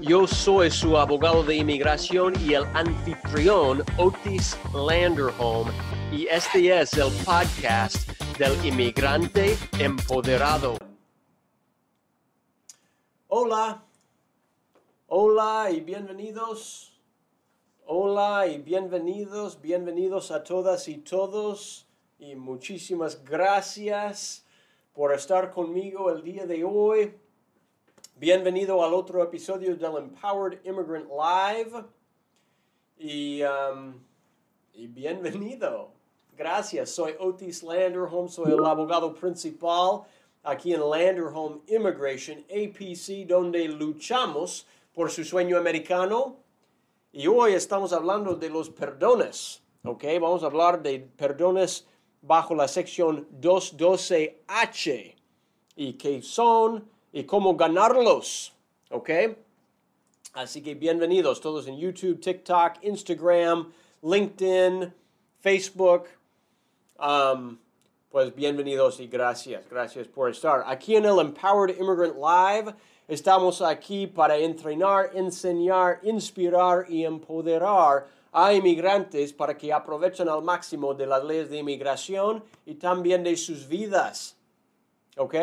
Yo soy su abogado de inmigración y el anfitrión Otis Landerholm y este es el podcast del inmigrante empoderado. Hola, hola y bienvenidos. Hola y bienvenidos, bienvenidos a todas y todos y muchísimas gracias por estar conmigo el día de hoy. Bienvenido al otro episodio del Empowered Immigrant Live. Y, um, y, bienvenido. Gracias. Soy Otis Landerholm, soy el abogado principal aquí en Landerholm Immigration, APC, donde luchamos por su sueño americano. Y hoy estamos hablando de los perdones. ¿Ok? Vamos a hablar de perdones bajo la sección 212H. ¿Y qué son? Y cómo ganarlos. ¿Ok? Así que bienvenidos todos en YouTube, TikTok, Instagram, LinkedIn, Facebook. Um, pues bienvenidos y gracias, gracias por estar. Aquí en el Empowered Immigrant Live estamos aquí para entrenar, enseñar, inspirar y empoderar a inmigrantes para que aprovechen al máximo de las leyes de inmigración y también de sus vidas. ¿Ok?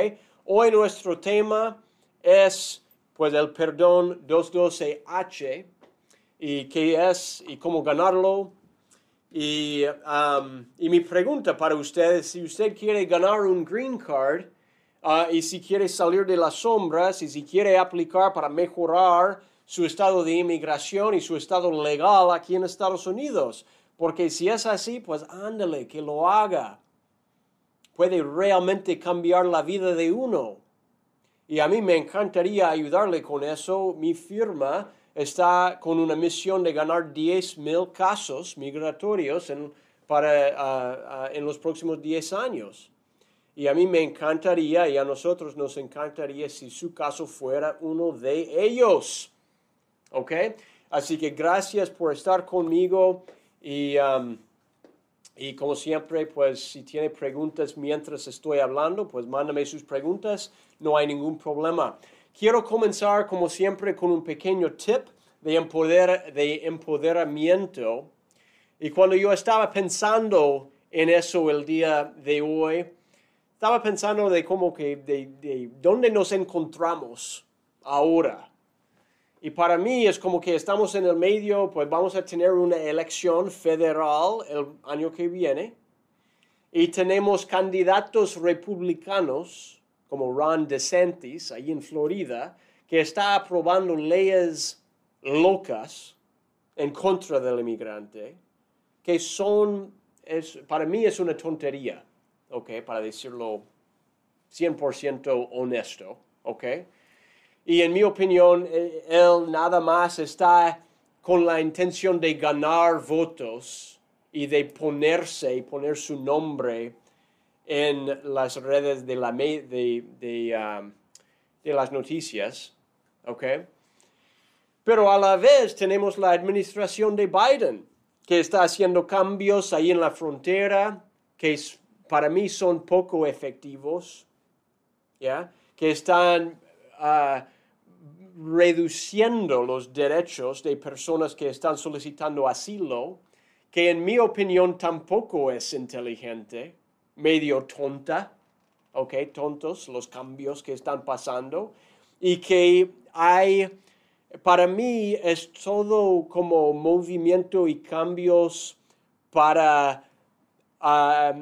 Hoy nuestro tema es pues el perdón 212H y qué es y cómo ganarlo. Y, um, y mi pregunta para ustedes, si usted quiere ganar un green card uh, y si quiere salir de las sombras y si quiere aplicar para mejorar su estado de inmigración y su estado legal aquí en Estados Unidos, porque si es así, pues ándale, que lo haga puede realmente cambiar la vida de uno. Y a mí me encantaría ayudarle con eso. Mi firma está con una misión de ganar 10 mil casos migratorios en, para, ah, ah, en los próximos 10 años. Y a mí me encantaría y a nosotros nos encantaría si su caso fuera uno de ellos. ¿Ok? Así que gracias por estar conmigo y... Um, y como siempre, pues si tiene preguntas mientras estoy hablando, pues mándame sus preguntas, no hay ningún problema. Quiero comenzar como siempre con un pequeño tip de, empoder, de empoderamiento. Y cuando yo estaba pensando en eso el día de hoy, estaba pensando de cómo que, de, de dónde nos encontramos ahora. Y para mí es como que estamos en el medio, pues vamos a tener una elección federal el año que viene. Y tenemos candidatos republicanos como Ron DeSantis, ahí en Florida, que está aprobando leyes locas en contra del inmigrante, que son, es, para mí es una tontería, ¿ok? Para decirlo 100% honesto, ¿ok? Y en mi opinión, eh, él nada más está con la intención de ganar votos y de ponerse poner su nombre en las redes de, la, de, de, um, de las noticias. ¿ok? Pero a la vez tenemos la administración de Biden, que está haciendo cambios ahí en la frontera, que para mí son poco efectivos, ¿ya? Que están uh, reduciendo los derechos de personas que están solicitando asilo, que en mi opinión tampoco es inteligente, medio tonta, ok, tontos los cambios que están pasando, y que hay, para mí es todo como movimiento y cambios para, ah,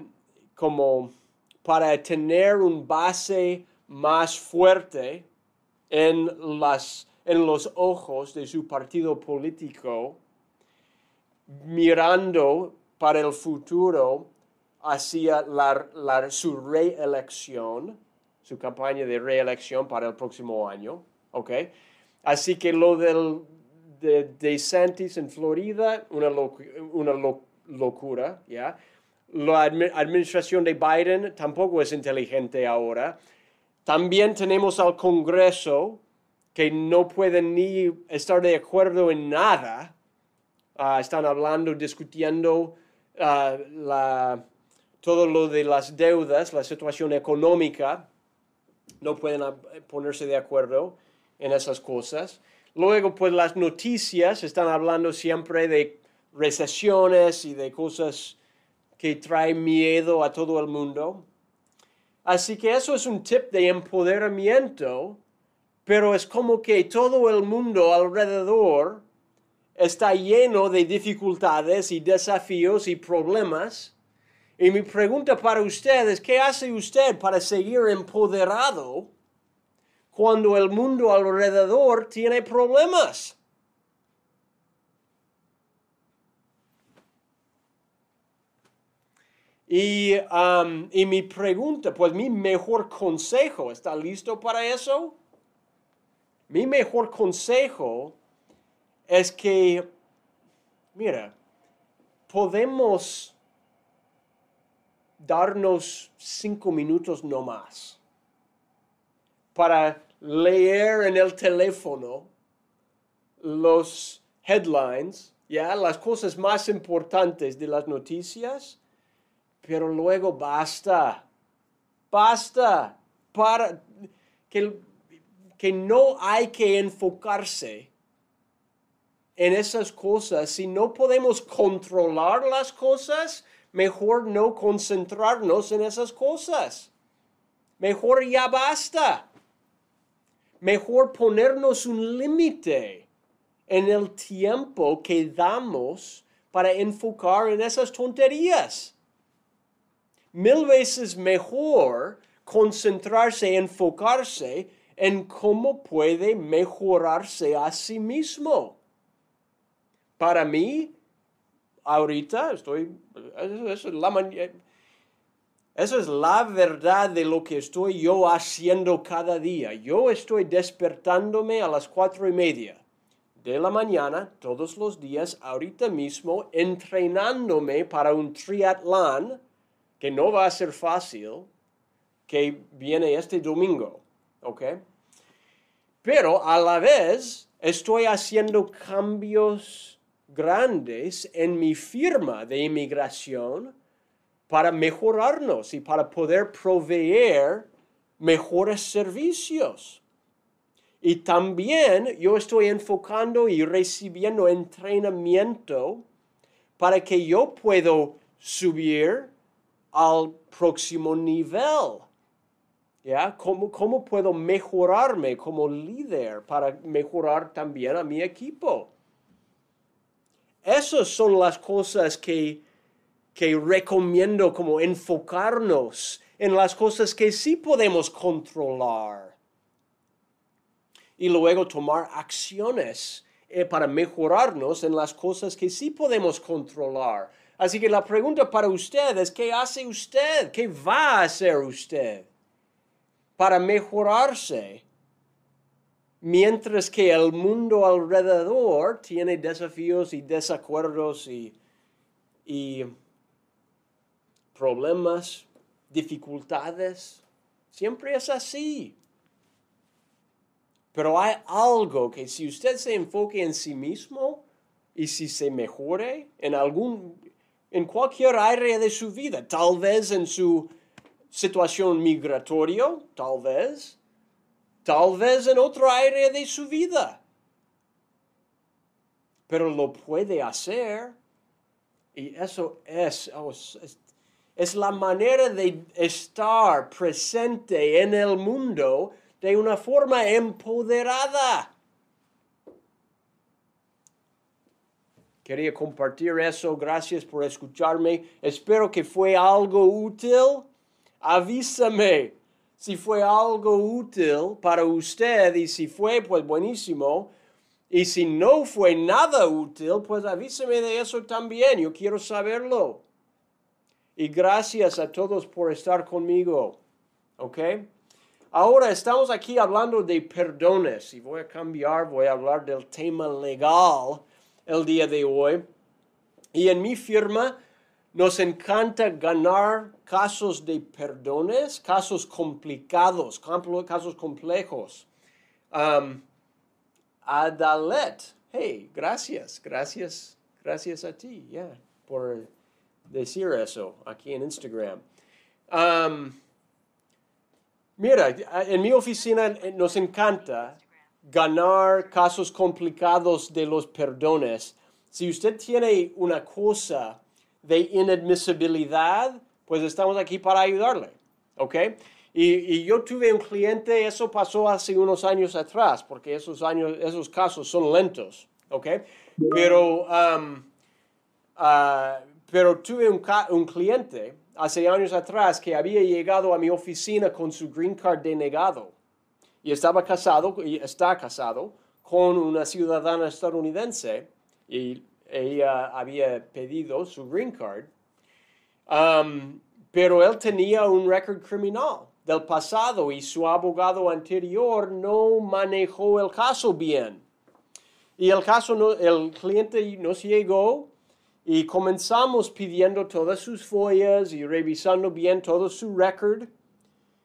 como, para tener un base más fuerte en, las, en los ojos de su partido político, mirando para el futuro hacia la, su reelección, su campaña de reelección para el próximo año. ¿ok? Así que lo del, de DeSantis en Florida, una, una locura, ¿ya? La administración de Biden tampoco es inteligente ahora. También tenemos al Congreso que no pueden ni estar de acuerdo en nada. Ah, están hablando, discutiendo ah, todo lo de las deudas, la situación económica. No pueden ponerse de acuerdo en esas cosas. Luego, pues las noticias están hablando siempre de recesiones y de cosas que traen miedo a todo el mundo. Así que eso es un tip de empoderamiento, pero es como que todo el mundo alrededor está lleno de dificultades y desafíos y problemas. Y mi pregunta para usted es, ¿qué hace usted para seguir empoderado cuando el mundo alrededor tiene problemas. Y, um, y, mi pregunta, pues mi mejor consejo, ¿está listo para eso? Mi mejor consejo es que, mira, podemos darnos cinco minutos no más para leer en el teléfono los headlines, ya las cosas más importantes de las noticias, pero luego basta, basta, para que, que no hay que enfocarse en esas cosas. Si no podemos controlar las cosas, mejor no concentrarnos en esas cosas. Mejor ya basta mejor ponernos un límite en el tiempo que damos para enfocar en esas tonterías. Mil veces mejor concentrarse, enfocarse en cómo puede mejorarse a sí mismo. Para mí, ahorita estoy, eso es la, esa es la verdad de lo que estoy yo haciendo cada día. Yo estoy despertándome a las cuatro y media de la mañana todos los días, ahorita mismo, entrenándome para un triatlón que no va a ser fácil, que viene este domingo. ¿Ok? Pero a la vez estoy haciendo cambios grandes en mi firma de inmigración para mejorarnos y para poder proveer mejores servicios. Y también yo estoy enfocando y recibiendo entrenamiento para que yo pueda subir al próximo nivel. ¿Ya? ¿Cómo, ¿Cómo puedo mejorarme como líder para mejorar también a mi equipo? Esas son las cosas que que recomiendo como enfocarnos en las cosas que sí podemos controlar y luego tomar acciones eh, para mejorarnos en las cosas que sí podemos controlar. Así que la pregunta para usted es, ¿qué hace usted? ¿Qué va a hacer usted para mejorarse? Mientras que el mundo alrededor tiene desafíos y desacuerdos y, y problemas, dificultades. Siempre es así. Pero hay algo que si usted se enfoque en sí mismo y si se mejore en algún, en cualquier área de su vida, tal vez en su situación migratoria, tal vez, tal vez en otra área de su vida. Pero lo puede hacer y eso es, oh, es es la manera de estar presente en el mundo de una forma empoderada. Quería compartir eso. Gracias por escucharme. Espero que fue algo útil. Avísame si fue algo útil para usted y si fue, pues buenísimo. Y si no fue nada útil, pues avísame de eso también. Yo quiero saberlo. Y gracias a todos por estar conmigo. ¿Ok? Ahora estamos aquí hablando de perdones y voy a cambiar, voy a hablar del tema legal el día de hoy. Y en mi firma nos encanta ganar casos de perdones, casos complicados, casos complejos. Um, Adalet, hey, gracias, gracias, gracias a ti, ya, por decir eso aquí en Instagram. Um, mira, en mi oficina nos encanta ganar casos complicados de los perdones. Si usted tiene una cosa de inadmisibilidad, pues estamos aquí para ayudarle, ¿ok? Y, yo tuve un cliente, eso pasó hace unos años atrás, porque esos, años, esos casos son lentos, ¿ok? Pero, um, uh, pero tuve un, un cliente hace años atrás que había llegado a mi oficina con su green card denegado y estaba casado y está casado con una ciudadana estadounidense y ella había pedido su green card, um, pero él tenía un récord criminal del pasado y su abogado anterior no manejó el caso bien. Y el caso, no, el cliente nos llegó y comenzamos pidiendo todas sus follas y revisando bien todo su récord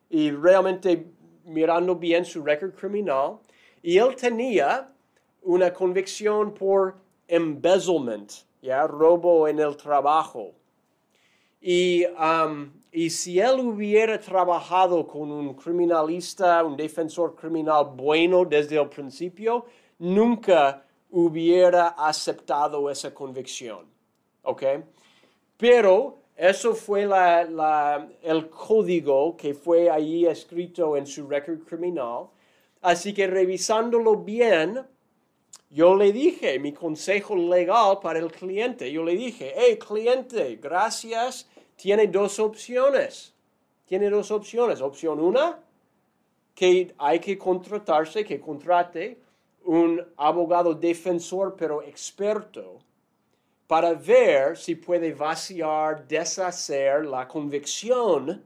y realmente mirando bien su récord criminal, y él tenía una convicción por embezzlement, ya robo en el trabajo. Y, um, y si él hubiera trabajado con un criminalista, un defensor criminal bueno desde el principio, nunca hubiera aceptado esa convicción. ¿Ok? Pero eso fue el código que fue ahí escrito en su récord criminal. Así que revisándolo bien, yo le dije mi consejo legal para el cliente. Yo le dije, hey cliente, gracias, tiene dos opciones. Tiene dos opciones. Opción una, que hay que contratarse, que contrate un abogado defensor pero experto para ver si puede vaciar, deshacer la convicción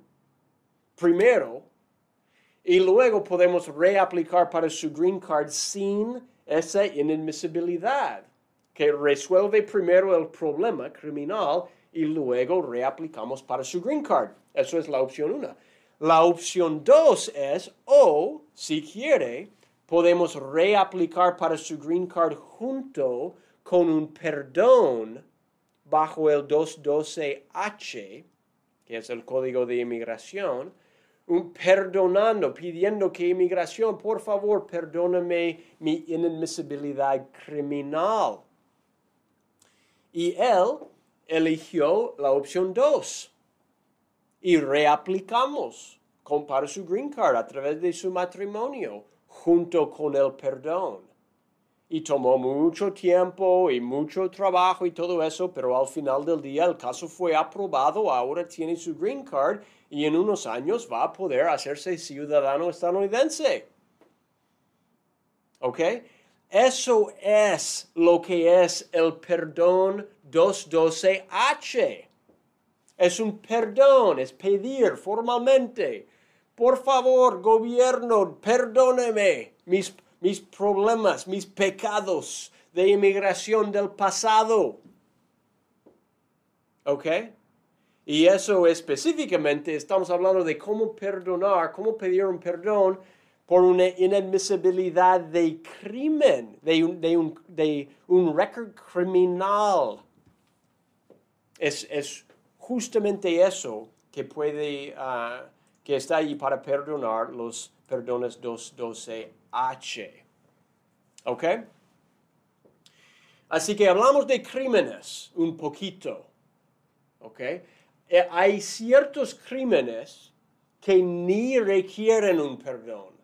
primero y luego podemos reaplicar para su green card sin esa inadmisibilidad, que resuelve primero el problema criminal y luego reaplicamos para su green card. Eso es la opción una. La opción dos es, o si quiere, podemos reaplicar para su green card junto con un perdón bajo el 212H, que es el código de inmigración, un perdonando, pidiendo que inmigración, por favor, perdóname mi inadmisibilidad criminal. Y él eligió la opción 2 y reaplicamos para su green card a través de su matrimonio junto con el perdón y tomó mucho tiempo y mucho trabajo y todo eso, pero al final del día el caso fue aprobado, ahora tiene su green card y en unos años va a poder hacerse ciudadano estadounidense. ¿Ok? Eso es lo que es el perdón 212H. Es un perdón, es pedir formalmente. Por favor, gobierno, perdóneme mis mis problemas, mis pecados de inmigración del pasado. ¿Ok? Y eso específicamente estamos hablando de cómo perdonar, cómo pedir un perdón por una inadmisibilidad de crimen, de un, de un, de un récord criminal. Es, es, justamente eso que puede, uh, que está ahí para perdonar los perdones 212 H. ¿Ok? Así que hablamos de crímenes un poquito. ¿Ok? Eh, hay ciertos crímenes que ni requieren un perdón,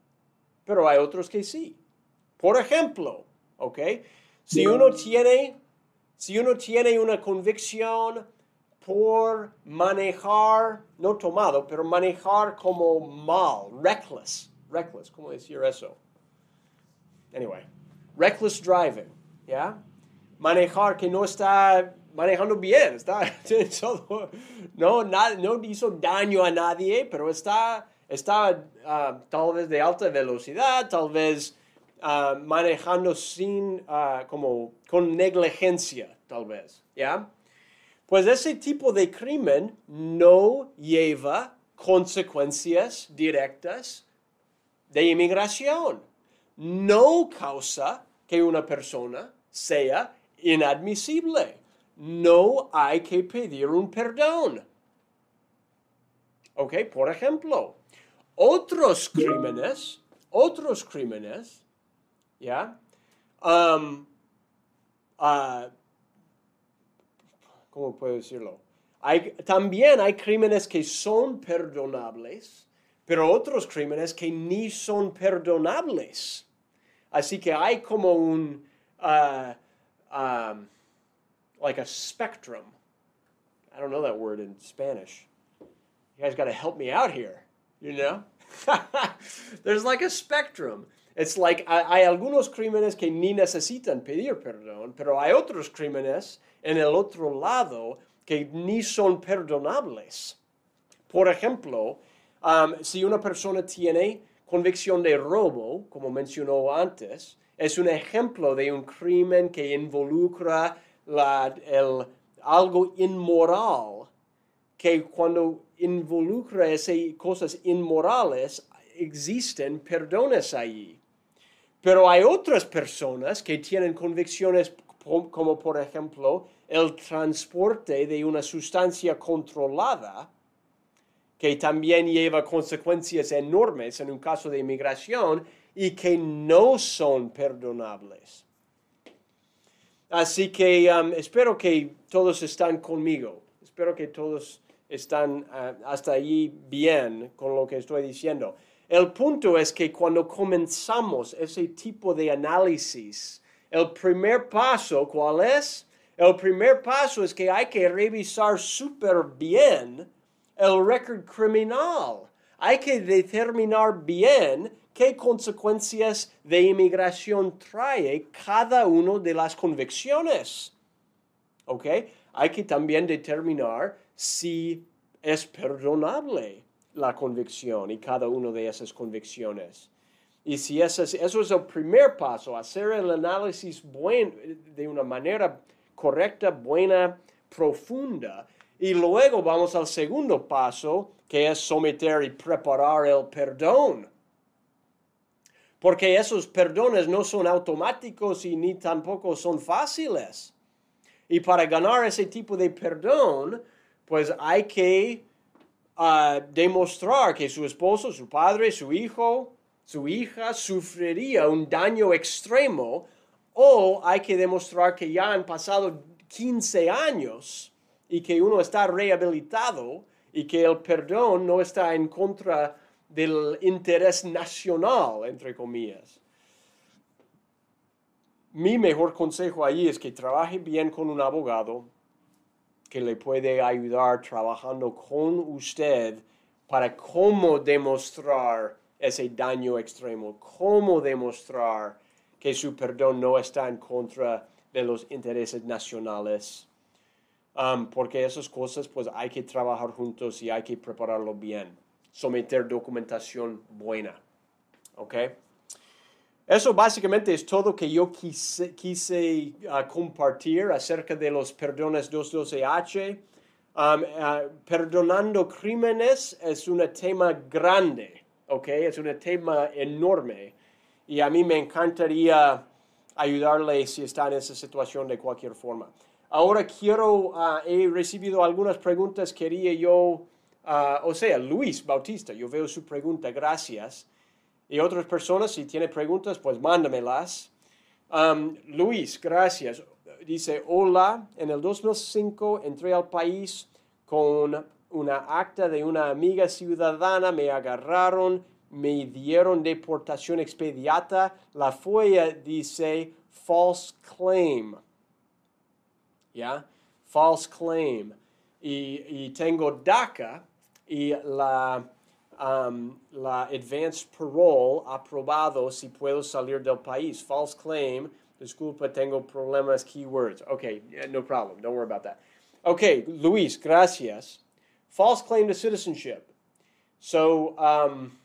pero hay otros que sí. Por ejemplo, ¿ok? Si uno tiene, si uno tiene una convicción por manejar, no tomado, pero manejar como mal, reckless, reckless, ¿cómo decir eso? Anyway, reckless driving, ¿ya? Manejar que no está manejando bien, está no, no hizo daño a nadie, pero está, está ah, tal vez de alta velocidad, tal vez ah, manejando sin, uh, como con negligencia, tal vez, ¿ya? pues ese tipo de crimen no lleva consecuencias directas de inmigración. No causa que una persona sea inadmisible. No hay que pedir un perdón. ¿Ok? Por ejemplo, otros crímenes, otros crímenes, ¿ya? Um, uh, ¿Cómo puedo decirlo? Hay, también hay crímenes que son perdonables, pero otros crímenes que ni son perdonables. Así que hay como un, uh, um, like a spectrum. I don't know that word in Spanish. You guys got to help me out here, you know? There's like a spectrum. It's like hay algunos crímenes que ni necesitan pedir perdón, pero hay otros crímenes en el otro lado que ni son perdonables. Por ejemplo, si una persona tiene convicción de robo, como mencionó antes, es un ejemplo de un crimen que involucra algo inmoral, que cuando involucra esas cosas inmorales, existen perdones allí. Pero hay otras personas que tienen convicciones como por ejemplo el transporte de una sustancia controlada, que también lleva consecuencias enormes en un caso de inmigración y que no son perdonables. Así que um, espero que todos están conmigo. Espero que todos están uh, hasta allí bien con lo que estoy diciendo. El punto es que cuando comenzamos ese tipo de análisis, el primer paso, ¿cuál es? El primer paso es que hay que revisar súper bien el récord criminal. Hay que determinar bien qué consecuencias de inmigración trae cada una de las convicciones. ¿Ok? Hay que también determinar si es perdonable la convicción y cada una de esas convicciones. Y si eso es, eso es el primer paso, hacer el análisis de una manera correcta, buena, profunda. Y luego vamos al segundo paso, que es someter y preparar el perdón. Porque esos perdones no son automáticos y ni tampoco son fáciles. Y para ganar ese tipo de perdón, pues hay que ah, demostrar que su esposo, su padre, su hijo, su hija sufriría un daño extremo o hay que demostrar que ya han pasado 15 años y que uno está rehabilitado y que el perdón no está en contra del interés nacional, entre comillas. Mi mejor consejo allí es que trabaje bien con un abogado que le puede ayudar trabajando con usted para cómo demostrar ese daño extremo, cómo demostrar que su perdón no está en contra de los intereses nacionales. Um, porque esas cosas pues hay que trabajar juntos y hay que prepararlo bien, someter documentación buena. ¿Ok? Eso básicamente es todo que yo quise, quise uh, compartir acerca de los perdones 212H. Um, uh, perdonando crímenes es un tema grande. ¿ok? Es un tema enorme y a mí me encantaría ayudarle si está en esa situación de cualquier forma. Ahora quiero, uh, he recibido algunas preguntas, quería yo, uh, o sea, Luis Bautista, yo veo su pregunta, gracias. Y otras personas, si tiene preguntas, pues mándamelas. Luis, gracias. Dice, hola, en el 2005 entré al país con una acta de una amiga ciudadana, me agarraron, me dieron deportación expediata. La FOIA dice false claim. ¿Ya? False claim. Y, tengo DACA y la, um, la advanced parole aprobado si puedo salir del país. False claim. Disculpa, tengo problemas keywords. Okay, no problem. Don't worry about that. Okay, Luis, gracias false claim to citizenship. So, um,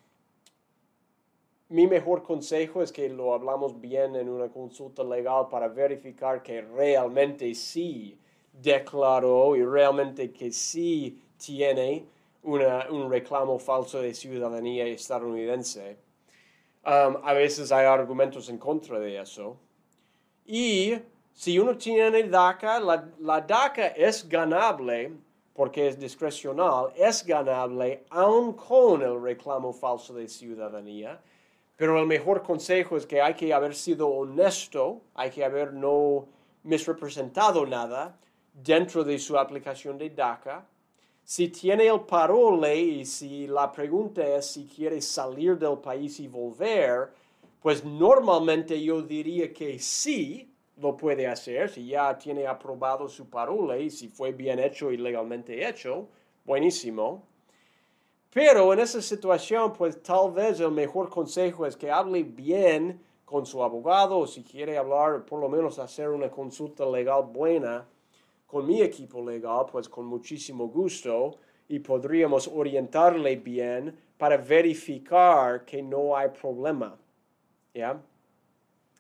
mi mejor consejo es que lo hablamos bien en una consulta legal para verificar que realmente sí declaró y realmente que sí tiene un reclamo falso de ciudadanía estadounidense. Um, a veces hay argumentos en contra de eso. Y si uno tiene DACA, la, la DACA es ganable porque es discrecional, es ganable aun con el reclamo falso de ciudadanía. Pero el mejor consejo es que hay que haber sido honesto, hay que haber no misrepresentado nada dentro de su aplicación de DACA. Si tiene el parole y si la pregunta es si quiere salir del país y volver, pues normalmente yo diría que sí lo puede hacer, si ya tiene aprobado su parole y si fue bien hecho y legalmente hecho, buenísimo. Pero en esa situación, pues tal vez el mejor consejo es que hable bien con su abogado o si quiere hablar, por lo menos hacer una consulta legal buena con mi equipo legal, pues con muchísimo gusto y podríamos orientarle bien para verificar que no hay problema. ¿Ya?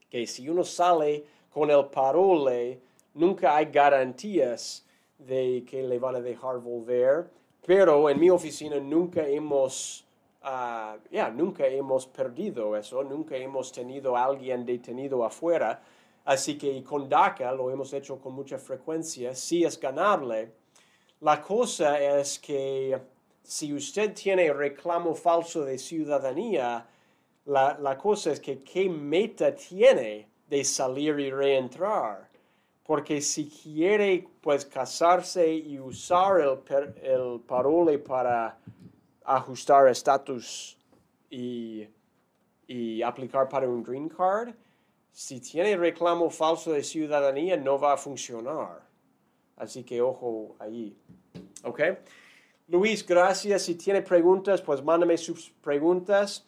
Que si uno sale con el parole, nunca hay garantías de que le van a dejar volver pero en mi oficina nunca hemos, uh, nunca hemos perdido eso, nunca hemos tenido a alguien detenido afuera. Así que con DACA lo hemos hecho con mucha frecuencia, sí es ganable. La cosa es que si usted tiene reclamo falso de ciudadanía, la, la cosa es que qué meta tiene de salir y reentrar porque si quiere pues casarse y usar el, el parole para ajustar estatus y, y aplicar para un green card, si tiene reclamo falso de ciudadanía no va a funcionar. Así que ojo ahí. ¿Ok? Luis, gracias. Si tiene preguntas, pues mándame sus preguntas.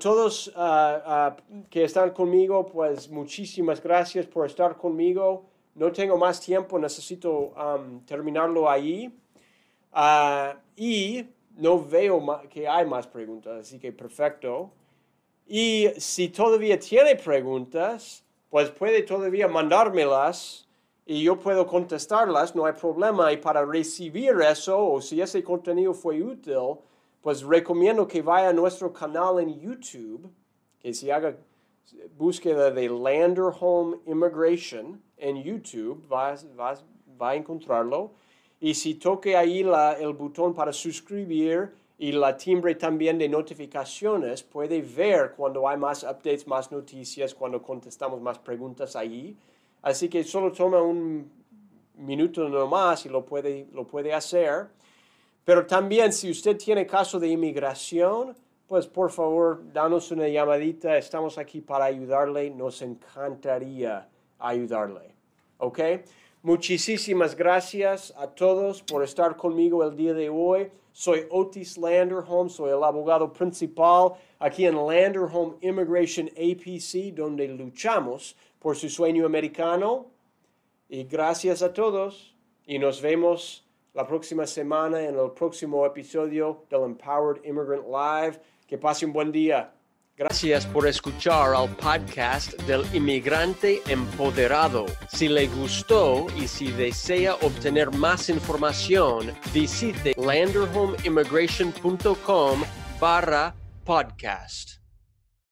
Todos uh, uh, que están conmigo, pues muchísimas gracias por estar conmigo. No tengo más tiempo, necesito terminarlo ahí. Uh, y no veo que hay más preguntas, así que perfecto. Y si todavía tiene preguntas, pues puede todavía mandármelas y yo puedo contestarlas, no hay problema. Y para recibir eso, o si ese contenido fue útil, pues recomiendo que vaya a nuestro canal en YouTube, que se haga búsqueda de Lander Home Immigration en YouTube, va, va, a encontrarlo. Y si toque ahí la, el botón para suscribir y la timbre también de notificaciones, puede ver cuando hay más updates, más noticias, cuando contestamos más preguntas ahí. Así que solo toma un minuto nomás y lo puede, lo puede hacer. Pero también si usted tiene caso de inmigración, pues por favor, danos una llamadita. Estamos aquí para ayudarle. Nos encantaría ayudarle. ¿Ok? Muchísimas gracias a todos por estar conmigo el día de hoy. Soy Otis Landerholm, soy el abogado principal aquí en Landerholm Immigration APC, donde luchamos por su sueño americano. Y gracias a todos y nos vemos la próxima semana en el próximo episodio del Empowered Immigrant Live. Que pase un buen día. Gracias por escuchar al podcast del inmigrante empoderado. Si le gustó y si desea obtener más información, visite landerhomeimmigration.com barra podcast.